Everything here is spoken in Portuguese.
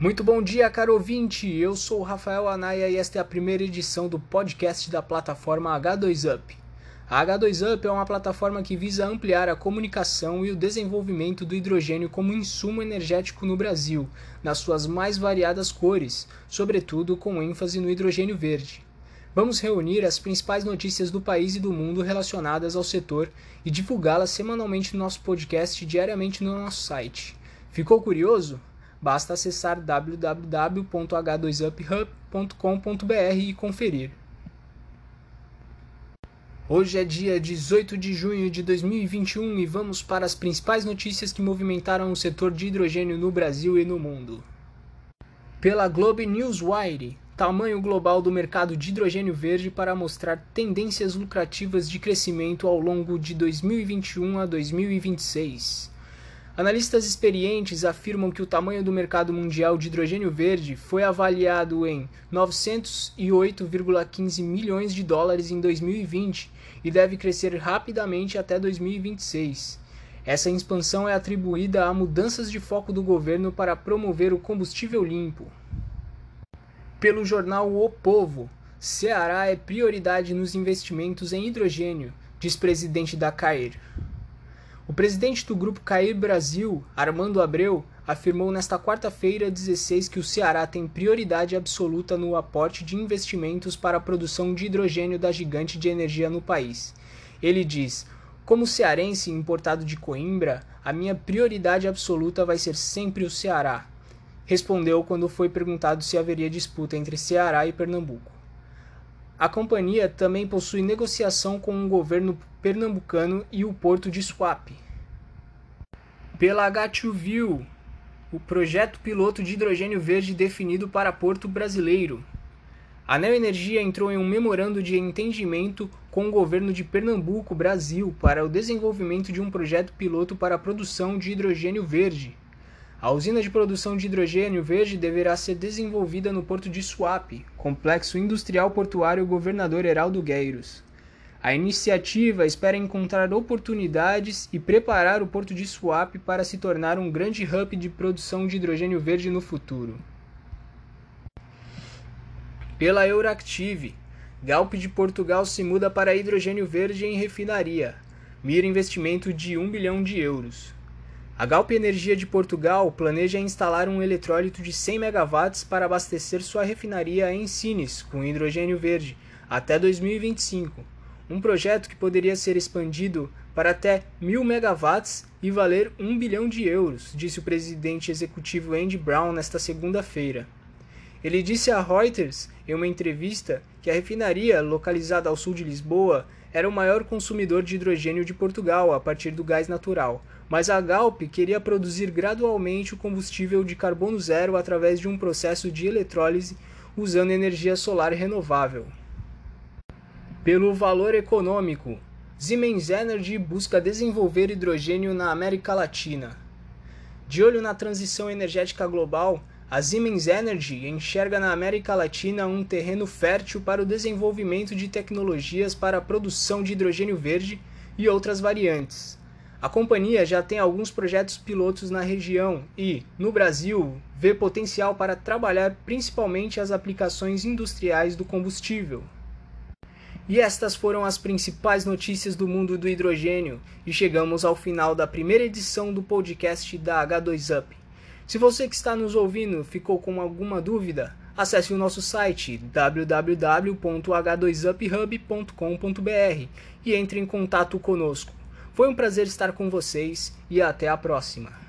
Muito bom dia, caro ouvinte! Eu sou o Rafael Anaya e esta é a primeira edição do podcast da plataforma H2Up. A H2Up é uma plataforma que visa ampliar a comunicação e o desenvolvimento do hidrogênio como insumo energético no Brasil, nas suas mais variadas cores, sobretudo com ênfase no hidrogênio verde. Vamos reunir as principais notícias do país e do mundo relacionadas ao setor e divulgá-las semanalmente no nosso podcast diariamente no nosso site. Ficou curioso? Basta acessar www.h2uphub.com.br e conferir. Hoje é dia 18 de junho de 2021 e vamos para as principais notícias que movimentaram o setor de hidrogênio no Brasil e no mundo. Pela Globe Newswire, tamanho global do mercado de hidrogênio verde para mostrar tendências lucrativas de crescimento ao longo de 2021 a 2026. Analistas experientes afirmam que o tamanho do mercado mundial de hidrogênio verde foi avaliado em 908,15 milhões de dólares em 2020 e deve crescer rapidamente até 2026. Essa expansão é atribuída a mudanças de foco do governo para promover o combustível limpo. Pelo jornal O Povo, Ceará é prioridade nos investimentos em hidrogênio, diz presidente da CAIR. O presidente do Grupo Cair Brasil, Armando Abreu, afirmou nesta quarta-feira, 16, que o Ceará tem prioridade absoluta no aporte de investimentos para a produção de hidrogênio da gigante de energia no país. Ele diz: Como cearense importado de Coimbra, a minha prioridade absoluta vai ser sempre o Ceará. Respondeu quando foi perguntado se haveria disputa entre Ceará e Pernambuco. A companhia também possui negociação com o governo pernambucano e o porto de Suape. Pela H2View, o projeto piloto de hidrogênio verde definido para Porto Brasileiro. A Neoenergia entrou em um memorando de entendimento com o governo de Pernambuco, Brasil, para o desenvolvimento de um projeto piloto para a produção de hidrogênio verde. A usina de produção de hidrogênio verde deverá ser desenvolvida no porto de Suape, complexo industrial portuário Governador Heraldo Gueiros. A iniciativa espera encontrar oportunidades e preparar o porto de Suape para se tornar um grande hub de produção de hidrogênio verde no futuro. Pela Euractiv, Galp de Portugal se muda para hidrogênio verde em refinaria. Mira investimento de 1 bilhão de euros. A Galp Energia de Portugal planeja instalar um eletrólito de 100 MW para abastecer sua refinaria em Sines com hidrogênio verde até 2025. Um projeto que poderia ser expandido para até 1000 MW e valer 1 bilhão de euros, disse o presidente executivo Andy Brown nesta segunda-feira. Ele disse a Reuters, em uma entrevista, que a refinaria, localizada ao sul de Lisboa, era o maior consumidor de hidrogênio de Portugal a partir do gás natural, mas a Galp queria produzir gradualmente o combustível de carbono zero através de um processo de eletrólise usando energia solar renovável. Pelo valor econômico, Siemens Energy busca desenvolver hidrogênio na América Latina. De olho na transição energética global, a Siemens Energy enxerga na América Latina um terreno fértil para o desenvolvimento de tecnologias para a produção de hidrogênio verde e outras variantes. A companhia já tem alguns projetos pilotos na região e, no Brasil, vê potencial para trabalhar principalmente as aplicações industriais do combustível. E estas foram as principais notícias do mundo do hidrogênio, e chegamos ao final da primeira edição do podcast da H2Up. Se você que está nos ouvindo ficou com alguma dúvida, acesse o nosso site www.h2uphub.com.br e entre em contato conosco. Foi um prazer estar com vocês e até a próxima.